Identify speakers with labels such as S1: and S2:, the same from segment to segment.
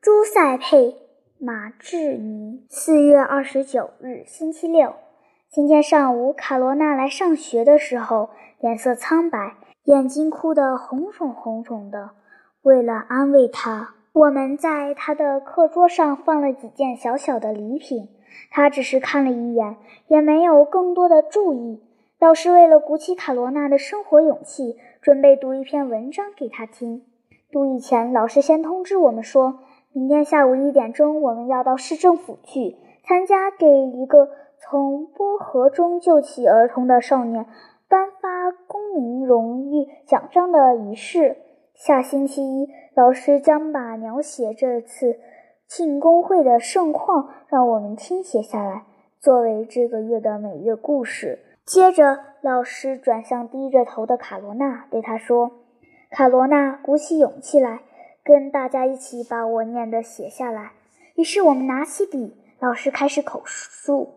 S1: 朱塞佩·马志尼。四月二十九日，星期六。今天上午，卡罗娜来上学的时候，脸色苍白，眼睛哭得红肿红肿的。为了安慰她，我们在她的课桌上放了几件小小的礼品。她只是看了一眼，也没有更多的注意。老师为了鼓起卡罗娜的生活勇气，准备读一篇文章给她听。读以前，老师先通知我们说。明天下午一点钟，我们要到市政府去参加给一个从波河中救起儿童的少年颁发公民荣誉奖章的仪式。下星期一，老师将把描写这次庆功会的盛况让我们听写下来，作为这个月的每月故事。接着，老师转向低着头的卡罗娜，对她说：“卡罗娜，鼓起勇气来。”跟大家一起把我念的写下来。于是我们拿起笔，老师开始口述：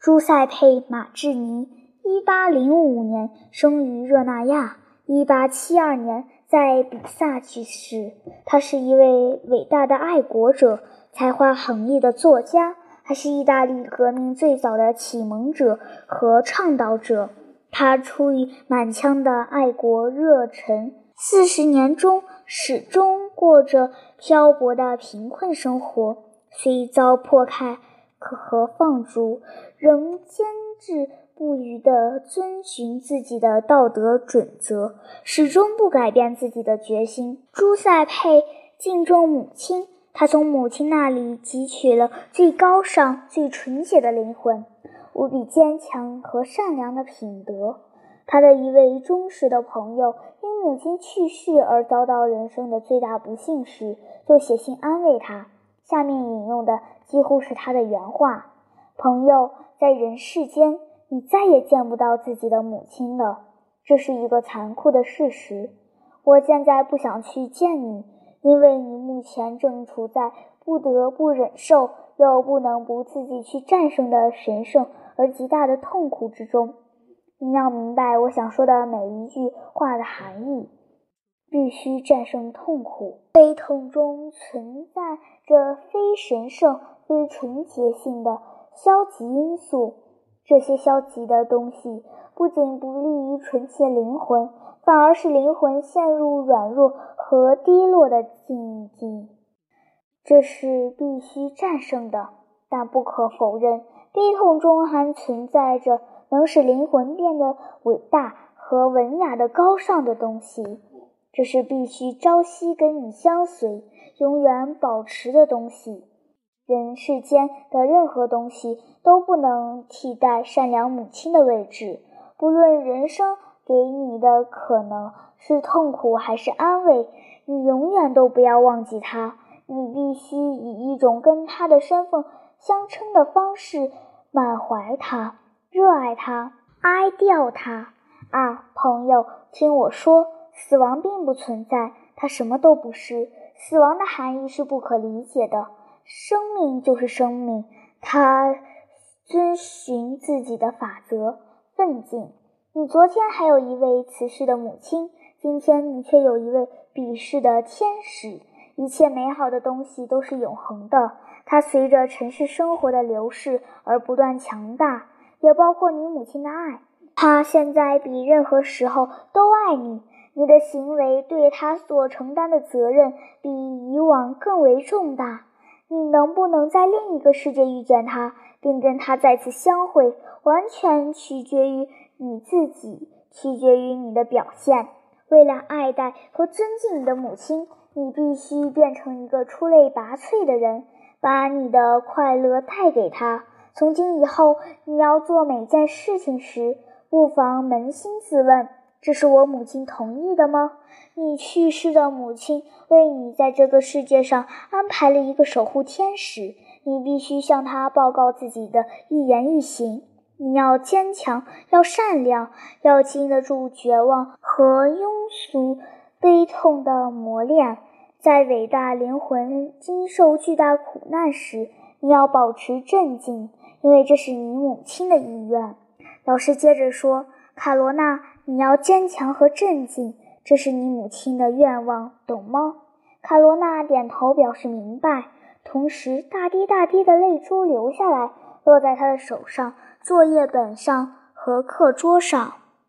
S1: 朱塞佩·马志尼，一八零五年生于热那亚，一八七二年在比萨去世。他是一位伟大的爱国者，才华横溢的作家，还是意大利革命最早的启蒙者和倡导者。他出于满腔的爱国热忱，四十年中。始终过着漂泊的贫困生活，虽遭迫害和放逐，仍坚持不渝地遵循自己的道德准则，始终不改变自己的决心。朱塞佩敬重母亲，他从母亲那里汲取了最高尚、最纯洁的灵魂，无比坚强和善良的品德。他的一位忠实的朋友因母亲去世而遭到人生的最大不幸时，就写信安慰他。下面引用的几乎是他的原话：“朋友，在人世间，你再也见不到自己的母亲了，这是一个残酷的事实。我现在不想去见你，因为你目前正处在不得不忍受又不能不自己去战胜的神圣而极大的痛苦之中。”你要明白我想说的每一句话的含义。必须战胜痛苦，悲痛中存在着非神圣、非纯洁性的消极因素。这些消极的东西不仅不利于纯洁灵魂，反而使灵魂陷入软弱和低落的境地。这是必须战胜的。但不可否认，悲痛中还存在着。能使灵魂变得伟大和文雅的高尚的东西，这是必须朝夕跟你相随、永远保持的东西。人世间的任何东西都不能替代善良母亲的位置。不论人生给你的可能是痛苦还是安慰，你永远都不要忘记他。你必须以一种跟他的身份相称的方式满怀他。热爱它，哀悼它啊，朋友，听我说，死亡并不存在，它什么都不是。死亡的含义是不可理解的，生命就是生命，它遵循自己的法则，奋进。你昨天还有一位辞世的母亲，今天你却有一位鄙视的天使。一切美好的东西都是永恒的，它随着尘世生活的流逝而不断强大。也包括你母亲的爱，她现在比任何时候都爱你。你的行为对她所承担的责任比以往更为重大。你能不能在另一个世界遇见她，并跟她再次相会，完全取决于你自己，取决于你的表现。为了爱戴和尊敬你的母亲，你必须变成一个出类拔萃的人，把你的快乐带给她。从今以后，你要做每件事情时，不妨扪心自问：这是我母亲同意的吗？你去世的母亲为你在这个世界上安排了一个守护天使，你必须向他报告自己的一言一行。你要坚强，要善良，要经得住绝望和庸俗、悲痛的磨练。在伟大灵魂经受巨大苦难时，你要保持镇静。因为这是你母亲的意愿，老师接着说：“卡罗娜，你要坚强和镇静，这是你母亲的愿望，懂吗？”卡罗娜点头表示明白，同时大滴大滴的泪珠流下来，落在她的手上、作业本上和课桌上。